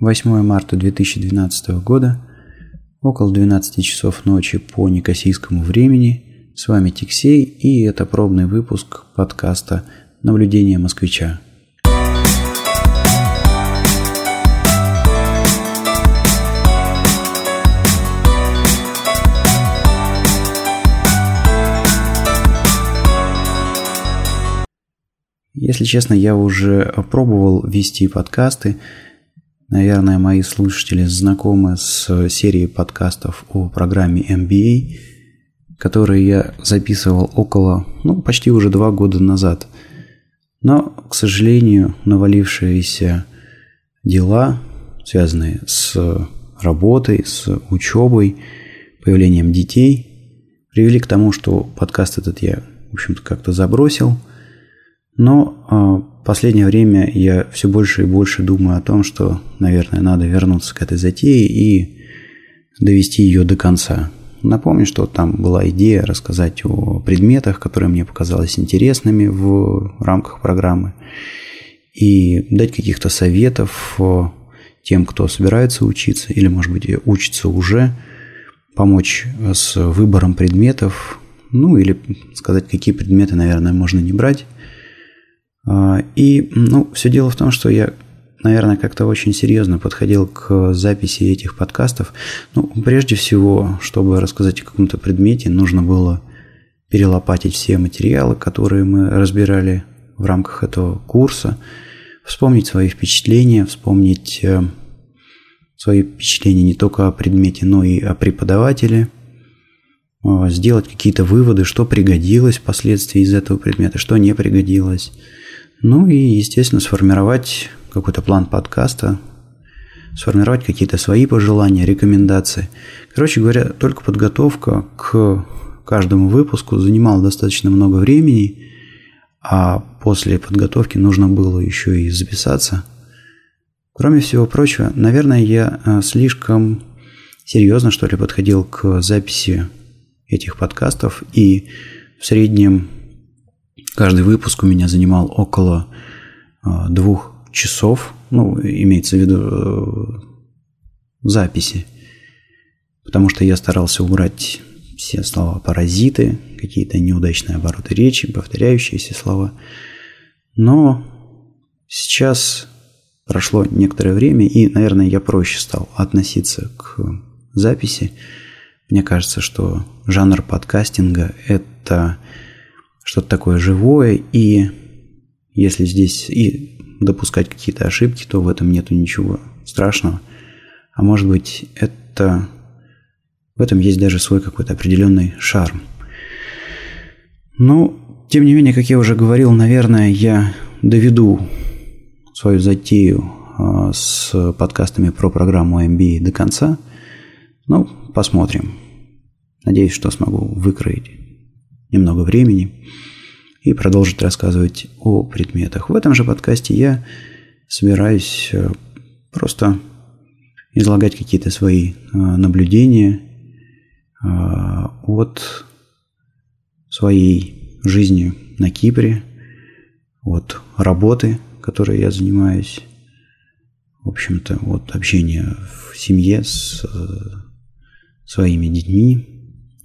8 марта 2012 года, около 12 часов ночи по некосийскому времени. С вами Тиксей, и это пробный выпуск подкаста «Наблюдение москвича». Если честно, я уже пробовал вести подкасты, Наверное, мои слушатели знакомы с серией подкастов о программе MBA, которые я записывал около, ну, почти уже два года назад. Но, к сожалению, навалившиеся дела, связанные с работой, с учебой, появлением детей, привели к тому, что подкаст этот я, в общем-то, как-то забросил. Но а, последнее время я все больше и больше думаю о том, что, наверное, надо вернуться к этой затее и довести ее до конца. Напомню, что там была идея рассказать о предметах, которые мне показались интересными в рамках программы, и дать каких-то советов тем, кто собирается учиться или, может быть, учится уже, помочь с выбором предметов, ну или сказать, какие предметы, наверное, можно не брать, и, ну, все дело в том, что я, наверное, как-то очень серьезно подходил к записи этих подкастов. Ну, прежде всего, чтобы рассказать о каком-то предмете, нужно было перелопатить все материалы, которые мы разбирали в рамках этого курса, вспомнить свои впечатления, вспомнить э, свои впечатления не только о предмете, но и о преподавателе, э, сделать какие-то выводы, что пригодилось впоследствии из этого предмета, что не пригодилось – ну и, естественно, сформировать какой-то план подкаста, сформировать какие-то свои пожелания, рекомендации. Короче говоря, только подготовка к каждому выпуску занимала достаточно много времени, а после подготовки нужно было еще и записаться. Кроме всего прочего, наверное, я э, слишком серьезно, что ли, подходил к записи этих подкастов и в среднем Каждый выпуск у меня занимал около а, двух часов, ну, имеется в виду э, записи, потому что я старался убрать все слова паразиты, какие-то неудачные обороты речи, повторяющиеся слова. Но сейчас прошло некоторое время, и, наверное, я проще стал относиться к записи. Мне кажется, что жанр подкастинга – это что-то такое живое, и если здесь и допускать какие-то ошибки, то в этом нету ничего страшного. А может быть, это в этом есть даже свой какой-то определенный шарм. Но, тем не менее, как я уже говорил, наверное, я доведу свою затею а, с подкастами про программу MBA до конца. Ну, посмотрим. Надеюсь, что смогу выкроить немного времени и продолжить рассказывать о предметах. В этом же подкасте я собираюсь э, просто излагать какие-то свои э, наблюдения э, от своей жизни на Кипре, от работы, которой я занимаюсь, в общем-то, от общения в семье с своими детьми,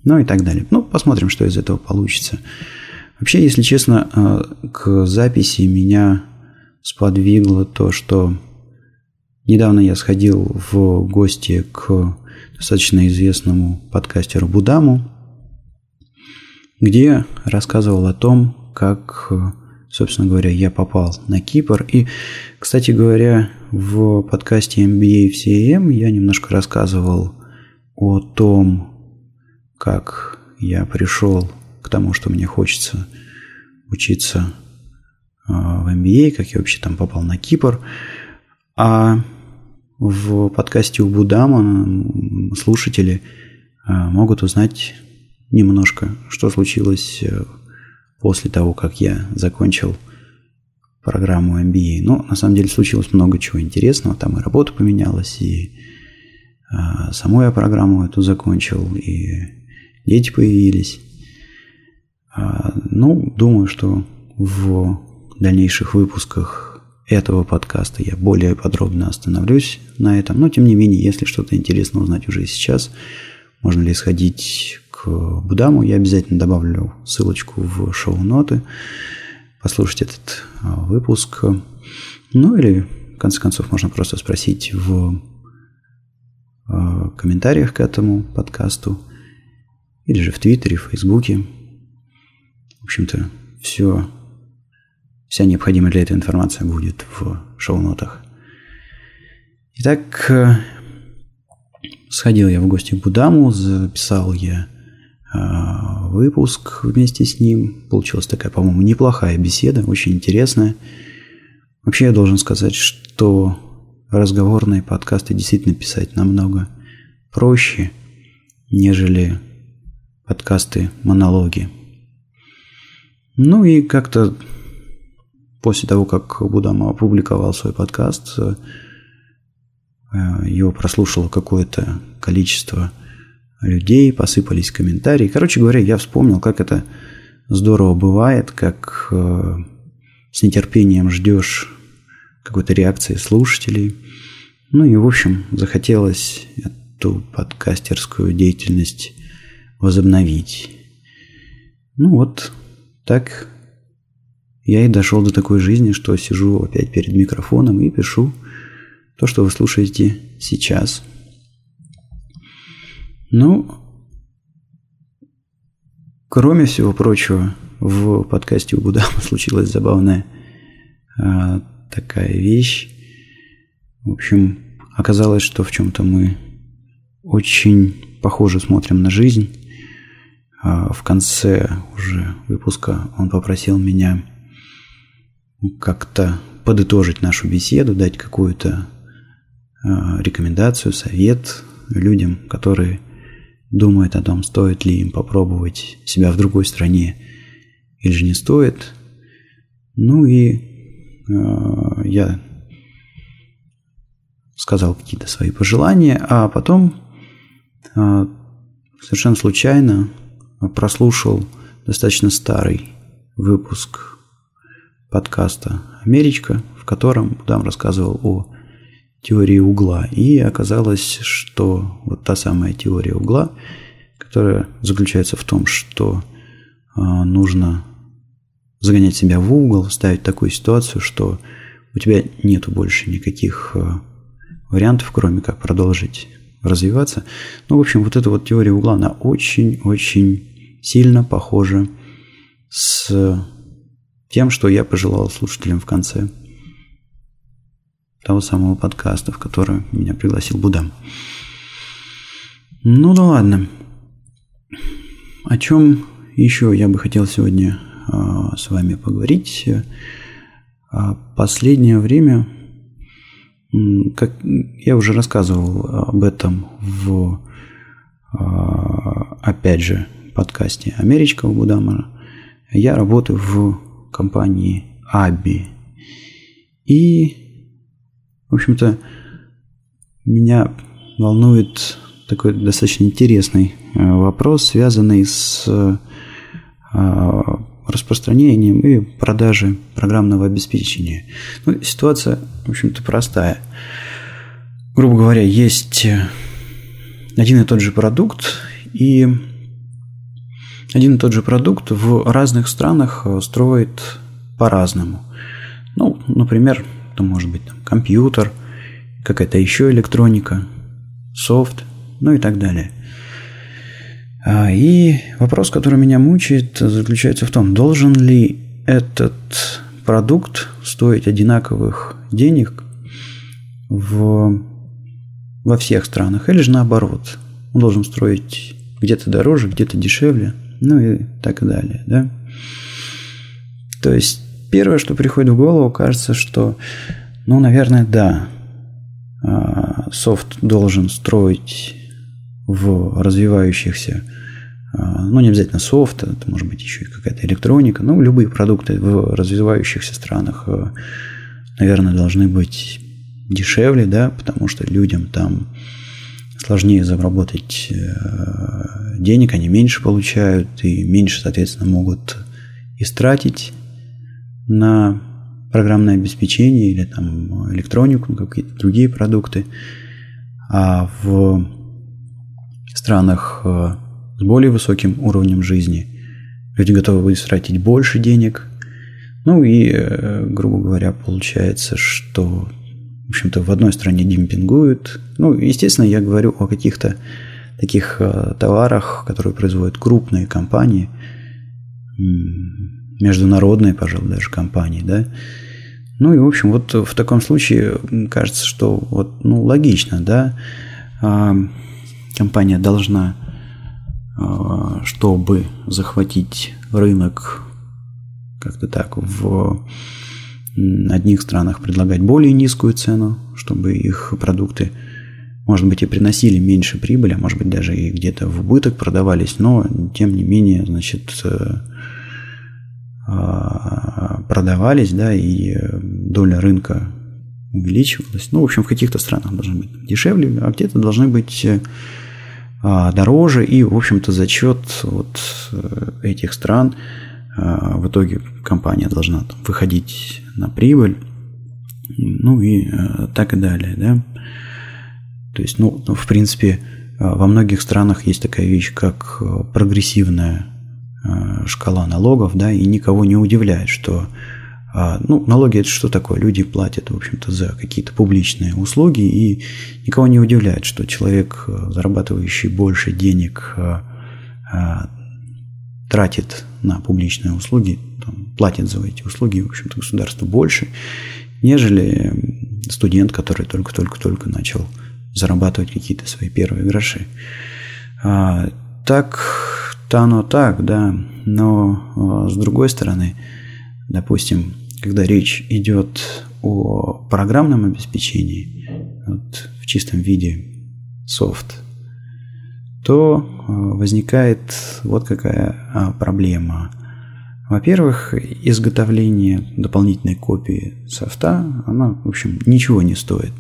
ну и так далее. Ну, посмотрим, что из этого получится. Вообще, если честно, э, к записи меня сподвигло то, что недавно я сходил в гости к достаточно известному подкастеру Будаму, где рассказывал о том, как, собственно говоря, я попал на Кипр. И, кстати говоря, в подкасте MBA в CM я немножко рассказывал о том, как я пришел к тому, что мне хочется учиться а, в MBA, как я вообще там попал на Кипр. А в подкасте у Будама слушатели а, могут узнать немножко, что случилось э, после того, как я закончил программу MBA. Но на самом деле случилось много чего интересного. Там и работа поменялась, и саму я программу эту закончил, и дети появились. А, ну, думаю, что в дальнейших выпусках этого подкаста я более подробно остановлюсь на этом. Но, тем не менее, если что-то интересно узнать уже сейчас, можно ли сходить к Будаму, я обязательно добавлю ссылочку в шоу-ноты, послушать этот а, выпуск. Ну или, в конце концов, можно просто спросить в а, комментариях к этому подкасту или же в Твиттере, в Фейсбуке. В общем-то, все, вся необходимая для этой информация будет в шоу-нотах. Итак, э, сходил я в гости к Будаму, записал я э, выпуск вместе с ним. Получилась такая, по-моему, неплохая беседа, очень интересная. Вообще я должен сказать, что разговорные подкасты действительно писать намного проще, нежели подкасты монологи. Ну и как-то после того, как Будама опубликовал свой подкаст, э, его прослушало какое-то количество людей, посыпались комментарии. Короче говоря, я вспомнил, как это здорово бывает, как э, с нетерпением ждешь какой-то реакции слушателей. Ну и, в общем, захотелось эту подкастерскую деятельность возобновить. Ну вот, так я и дошел до такой жизни, что сижу опять перед микрофоном и пишу то, что вы слушаете сейчас. Ну, кроме всего прочего, в подкасте у Будама случилась забавная а, такая вещь. В общем, оказалось, что в чем-то мы очень похоже смотрим на жизнь. А в конце уже выпуска он попросил меня как-то подытожить нашу беседу, дать какую-то а, рекомендацию, совет людям, которые думают о том, стоит ли им попробовать себя в другой стране или же не стоит. Ну и э, я сказал какие-то свои пожелания, а потом э, совершенно случайно прослушал достаточно старый выпуск подкаста «Америчка», в котором Будам рассказывал о теории угла. И оказалось, что вот та самая теория угла, которая заключается в том, что э, нужно загонять себя в угол, ставить такую ситуацию, что у тебя нету больше никаких э, вариантов, кроме как продолжить развиваться. Ну, в общем, вот эта вот теория угла, она очень-очень сильно похожа с тем, что я пожелал слушателям в конце того самого подкаста, в который меня пригласил Будам. Ну да ладно. О чем еще я бы хотел сегодня э, с вами поговорить? А последнее время как я уже рассказывал об этом в, а, опять же, подкасте Америчка у Будамара, я работаю в компании Аби. И, в общем-то, меня волнует такой достаточно интересный э, вопрос, связанный с а, распространением и продажей программного обеспечения. Ну, ситуация, в общем-то, простая. Грубо говоря, есть один и тот же продукт, и один и тот же продукт в разных странах строит по-разному. Ну, например, это может быть там, компьютер, какая-то еще электроника, софт, ну и так далее. А, и вопрос, который меня мучает, заключается в том, должен ли этот продукт стоить одинаковых денег в, во всех странах, или же наоборот, он должен строить где-то дороже, где-то дешевле, ну и так далее, да. То есть первое, что приходит в голову, кажется, что, ну, наверное, да, а, софт должен строить в развивающихся, а, ну, не обязательно софт, это может быть еще и какая-то электроника, ну, любые продукты в развивающихся странах, а, наверное, должны быть дешевле, да, потому что людям там сложнее заработать э, денег, они меньше получают и меньше, соответственно, могут истратить на программное обеспечение или там электронику, какие-то другие продукты. А в странах э, с более высоким уровнем жизни люди готовы будут тратить больше денег. Ну и, э, грубо говоря, получается, что в общем-то, в одной стране демпингуют. Ну, естественно, я говорю о каких-то таких э, товарах, которые производят крупные компании, международные, пожалуй, даже компании, да. Ну и, в общем, вот в таком случае кажется, что вот, ну, логично, да, а, компания должна, а, чтобы захватить рынок как-то так в одних странах предлагать более низкую цену, чтобы их продукты может быть, и приносили меньше прибыли, а может быть, даже и где-то в убыток продавались, но, тем не менее, значит, э, а, продавались, да, и доля рынка увеличивалась. Ну, в общем, в каких-то странах должны быть дешевле, а где-то должны быть э, а, дороже, и, в общем-то, за счет вот э, этих стран в итоге компания должна выходить на прибыль, ну и так и далее, да. То есть, ну, в принципе, э, во многих странах есть такая вещь, как э, прогрессивная э, шкала налогов, да, и никого не удивляет, что ну, налоги это что такое? Люди платят, в общем-то, за какие-то публичные услуги, и никого не удивляет, что человек, зарабатывающий больше денег, тратит на публичные услуги, там, платит за эти услуги, в общем-то, государству больше, нежели студент, который только-только-только начал зарабатывать какие-то свои первые гроши. А, так-то оно так, да, но а, с другой стороны, допустим, когда речь идет о программном обеспечении, вот, в чистом виде софт, то а, возникает вот какая а, проблема. Во-первых, изготовление дополнительной копии софта, она, в общем, ничего не стоит.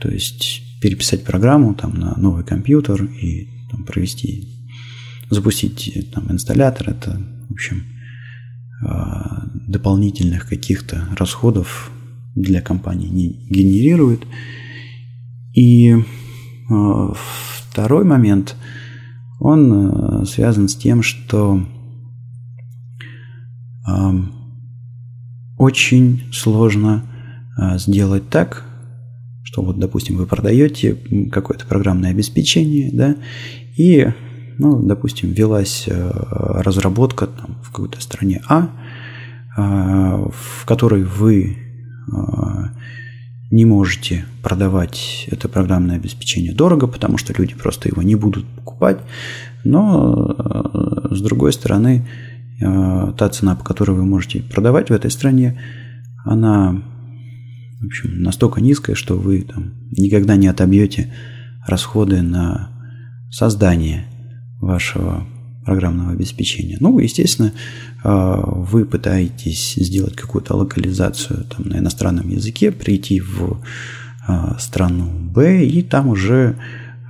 То есть переписать программу там, на новый компьютер и там, провести, запустить там, инсталлятор, это, в общем, а, дополнительных каких-то расходов для компании не генерирует. И второй момент, он а, связан с тем, что очень сложно сделать так, что вот, допустим, вы продаете какое-то программное обеспечение, да, и, ну, допустим, велась э, разработка там, в какой-то стране А, э, в которой вы э, не можете продавать это программное обеспечение дорого, потому что люди просто его не будут покупать. Но, с другой стороны, та цена, по которой вы можете продавать в этой стране, она в общем, настолько низкая, что вы там никогда не отобьете расходы на создание вашего программного обеспечения. Ну, естественно, а, вы пытаетесь сделать какую-то локализацию там, на иностранном языке, прийти в а, страну Б, и там уже,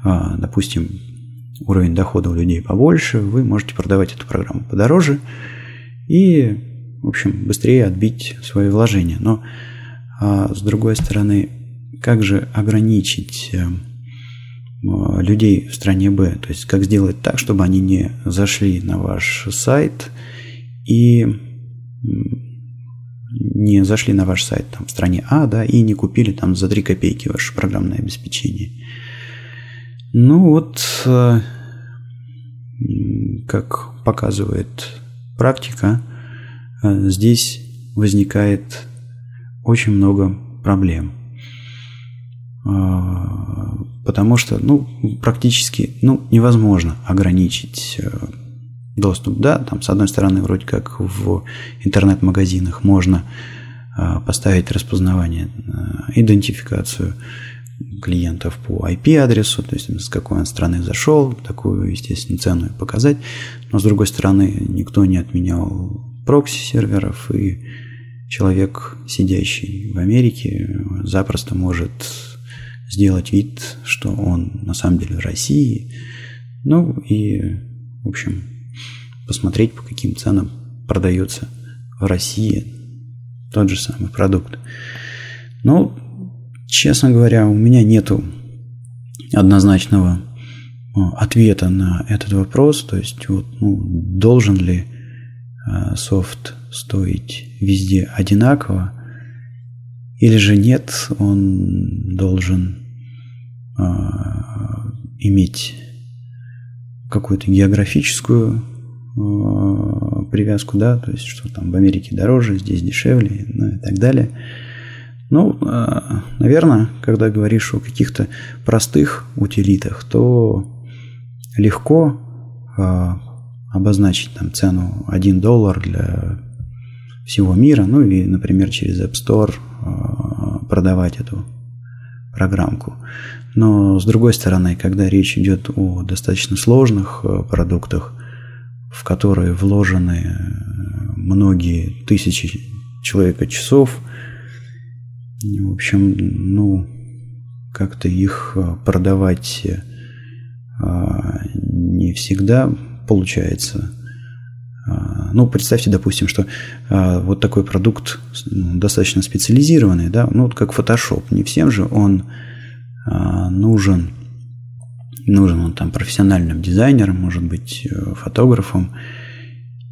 а, допустим, уровень дохода у людей побольше, вы можете продавать эту программу подороже и, в общем, быстрее отбить свои вложения. Но а с другой стороны, как же ограничить э, людей в стране Б? То есть, как сделать так, чтобы они не зашли на ваш сайт и не зашли на ваш сайт там, в стране А, да, и не купили там за 3 копейки ваше программное обеспечение. Ну вот, э, как показывает практика, э, здесь возникает очень много проблем. А, потому что, ну, практически, ну, невозможно ограничить э, доступ, да, там, с одной стороны, вроде как в интернет-магазинах можно а, поставить распознавание, э, идентификацию клиентов по IP-адресу, то есть с какой он страны зашел, такую, естественно, цену показать. Но, с другой стороны, никто не отменял прокси-серверов, и человек, сидящий в Америке, запросто может сделать вид, что он на самом деле в России. Ну и, в общем, посмотреть, по каким ценам продается в России тот же самый продукт. Но, честно говоря, у меня нету однозначного ответа на этот вопрос, то есть вот, ну, должен ли софт стоить везде одинаково, или же нет, он должен э, иметь какую-то географическую э, привязку, да, то есть что там в Америке дороже, здесь дешевле, ну и так далее. Ну, э, наверное, когда говоришь о каких-то простых утилитах, то легко э, обозначить там цену 1 доллар для всего мира, ну и, например, через App Store э, продавать эту программку. Но с другой стороны, когда речь идет о достаточно сложных э, продуктах, в которые вложены э, многие тысячи человека часов, в общем, ну, как-то их продавать не всегда получается а, ну, представьте, допустим, что а, вот такой продукт достаточно специализированный, да, ну, вот как Photoshop. Не всем же он а, нужен, нужен он там профессиональным дизайнером, может быть, э, фотографом.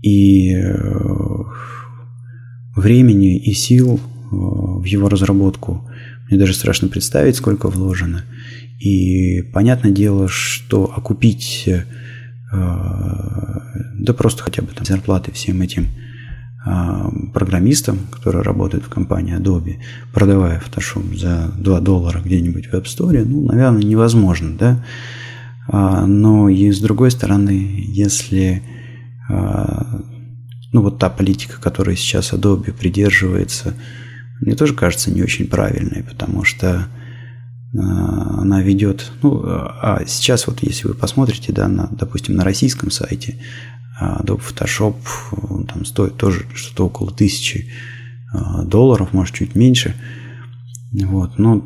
И э, времени и сил э, в его разработку мне даже страшно представить, сколько вложено. И понятное дело, что окупить да просто хотя бы там зарплаты всем этим а, программистам, которые работают в компании Adobe, продавая Photoshop за 2 доллара где-нибудь в App Store, ну, наверное, невозможно, да. А, но и с другой стороны, если а, ну вот та политика, которой сейчас Adobe придерживается, мне тоже кажется не очень правильной, потому что она ведет, ну, а сейчас вот если вы посмотрите, да, на, допустим, на российском сайте, Adobe Photoshop там стоит тоже что-то около тысячи а, долларов, может чуть меньше. Вот. Но,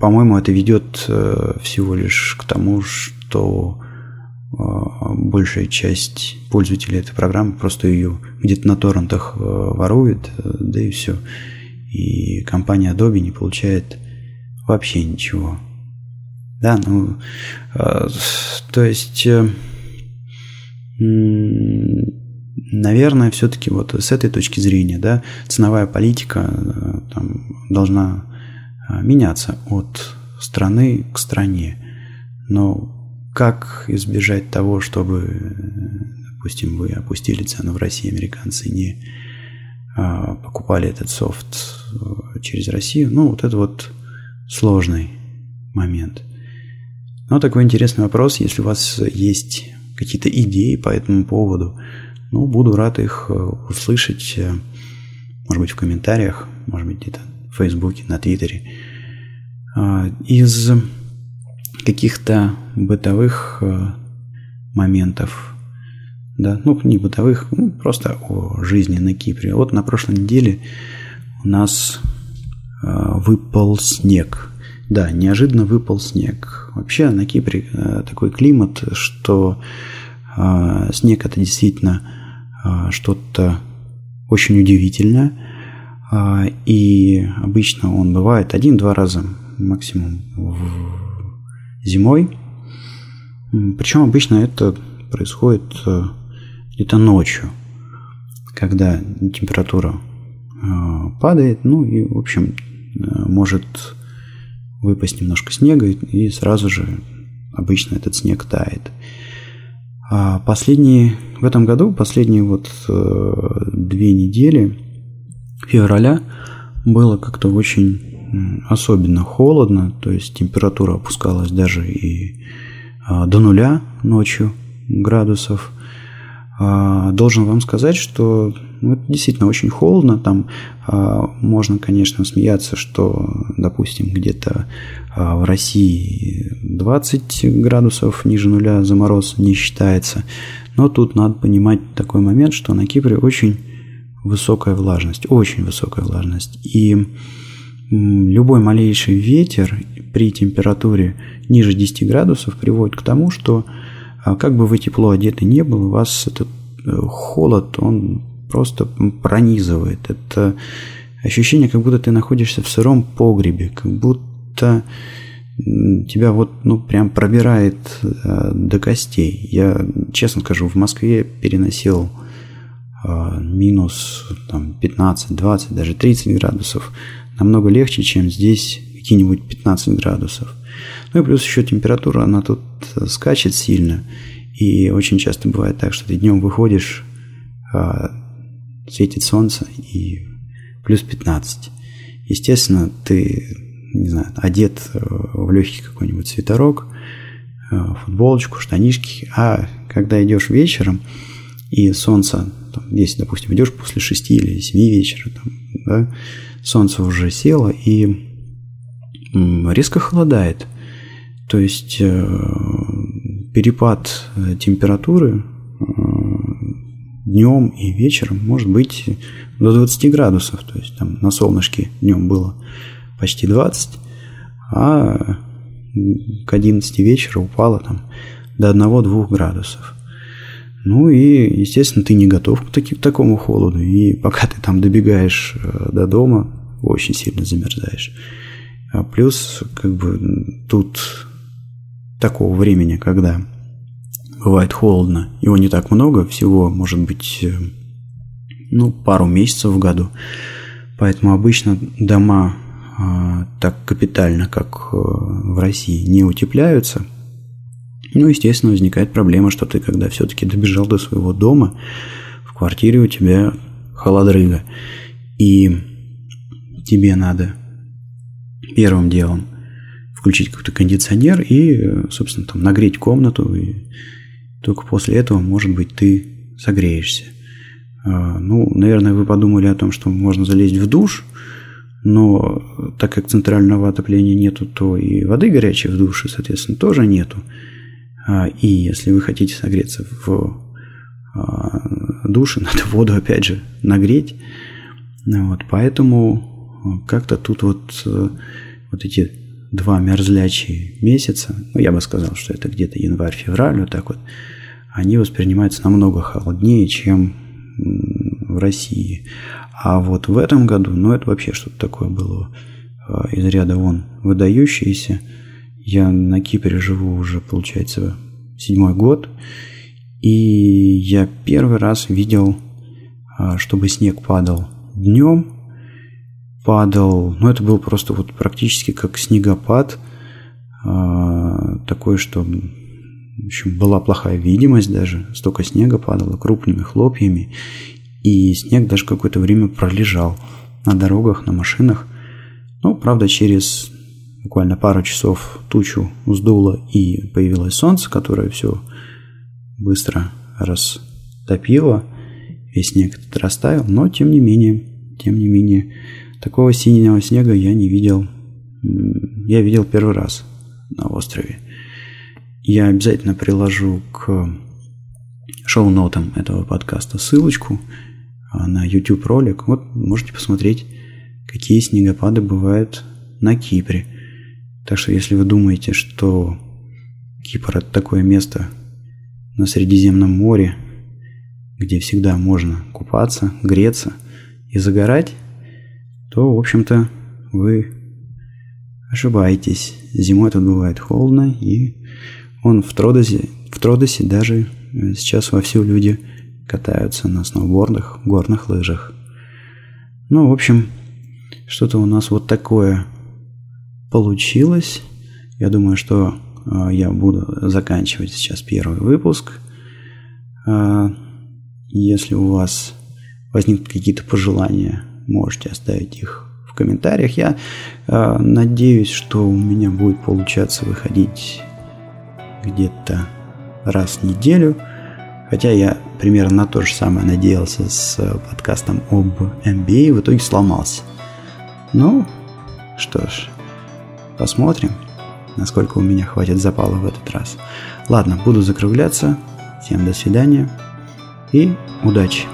по-моему, это ведет э, всего лишь к тому, что а, большая часть пользователей этой программы просто ее где-то на торрентах э, ворует, э, да и все. И компания Adobe не получает вообще ничего. Да, ну, то есть наверное, все-таки вот с этой точки зрения, да, ценовая политика э, там, должна э, меняться от страны к стране. Но как избежать того, чтобы, допустим, вы опустили цену в России, американцы не э, покупали этот софт через Россию, ну, вот это вот сложный момент. Но такой интересный вопрос, если у вас есть какие-то идеи по этому поводу. Ну, буду рад их э, услышать, э, может быть, в комментариях, может быть, где-то в Фейсбуке, на Твиттере. А, из каких-то бытовых э, моментов, да, ну, не бытовых, ну, просто о жизни на Кипре. Вот на прошлой неделе у нас выпал снег. Да, неожиданно выпал снег. Вообще на Кипре э, такой климат, что э, снег это действительно э, что-то очень удивительное. И обычно он бывает один-два раза максимум зимой. Причем обычно это происходит где-то ночью, когда температура падает, ну и, в общем, может выпасть немножко снега, и сразу же обычно этот снег тает. А последние, в этом году, последние вот э, две недели февраля было как-то очень особенно холодно, то есть температура опускалась даже и э, до нуля ночью градусов. А, должен вам сказать, что ну, это действительно очень холодно. Там а, можно, конечно, смеяться, что, допустим, где-то а, в России 20 градусов ниже нуля за мороз не считается. Но тут надо понимать такой момент, что на Кипре очень высокая влажность, очень высокая влажность. И любой малейший ветер при температуре ниже 10 градусов приводит к тому, что а как бы вы тепло одеты не был, у вас этот э, холод, он просто пронизывает. Это ощущение, как будто ты находишься в сыром погребе, как будто тебя вот, ну, прям пробирает э, до костей. Я, честно скажу, в Москве переносил э, минус там, 15, 20, даже 30 градусов намного легче, чем здесь какие-нибудь 15 градусов. Ну и плюс еще температура, она тут скачет сильно. И очень часто бывает так, что ты днем выходишь, э, светит солнце и плюс 15. Естественно, ты не знаю, одет э, в легкий какой-нибудь свитерок, э, футболочку, штанишки, а когда идешь вечером, и солнце, там, если, допустим, идешь после 6 или 7 вечера, там, да, солнце уже село и резко холодает. То есть э, перепад температуры днем и вечером может быть до 20 градусов. То есть там на солнышке днем было почти 20, а к 11 вечера упало там до 1-2 градусов. Ну и, естественно, ты не готов к, таки, к такому холоду. И пока ты там добегаешь э, до дома, очень сильно замерзаешь. А плюс, как бы, тут такого времени, когда бывает холодно, его не так много, всего, может быть, э, ну, пару месяцев в году. Поэтому обычно дома а, так капитально, как э, в России, не утепляются, ну, естественно, возникает проблема, что ты, когда все-таки добежал до своего дома, в квартире у тебя холодрыга, и тебе надо первым делом включить какой-то кондиционер и, собственно, там нагреть комнату, и только после этого, может быть, ты согреешься. А, ну, наверное, вы подумали о том, что можно залезть в душ – но так как центрального отопления нету, то и воды горячей в душе, соответственно, тоже нету. А, и если вы хотите согреться в а, душе, надо воду опять же нагреть. Вот, поэтому как-то тут вот, э, вот эти два мерзлячие месяца, ну, я бы сказал, что это где-то январь-февраль, вот так вот, они воспринимаются намного холоднее, чем в России. А вот в этом году, ну это вообще что-то такое было а, из ряда вон выдающееся. Я на Кипре живу уже, получается, седьмой год. И я первый раз видел, а, чтобы снег падал днем. Падал, ну это был просто вот практически как снегопад. А, такой, что в общем, была плохая видимость даже, столько снега падало крупными хлопьями, и снег даже какое-то время пролежал на дорогах, на машинах. Ну, правда, через буквально пару часов тучу сдуло и появилось солнце, которое все быстро растопило, весь снег этот растаял, но тем не менее, тем не менее, такого синего снега я не видел, я видел первый раз на острове. Я обязательно приложу к шоу-нотам этого подкаста ссылочку, а, на YouTube ролик. Вот можете посмотреть, какие снегопады бывают на Кипре. Так что если вы думаете, что Кипр это такое место на Средиземном море, где всегда можно купаться, греться и загорать, то, в общем-то, вы ошибаетесь. Зимой тут бывает холодно, и он в Тродосе, в Тродосе даже сейчас вовсю люди катаются на сноубордах, горных лыжах. Ну, в общем, что-то у нас вот такое получилось. Я думаю, что э, я буду заканчивать сейчас первый выпуск. Э, если у вас возникнут какие-то пожелания, можете оставить их в комментариях. Я э, надеюсь, что у меня будет получаться выходить где-то раз в неделю – Хотя я примерно на то же самое надеялся с э, подкастом об MBA, в итоге сломался. Ну, что ж, посмотрим, насколько у меня хватит запала в этот раз. Ладно, буду закругляться. Всем до свидания и удачи!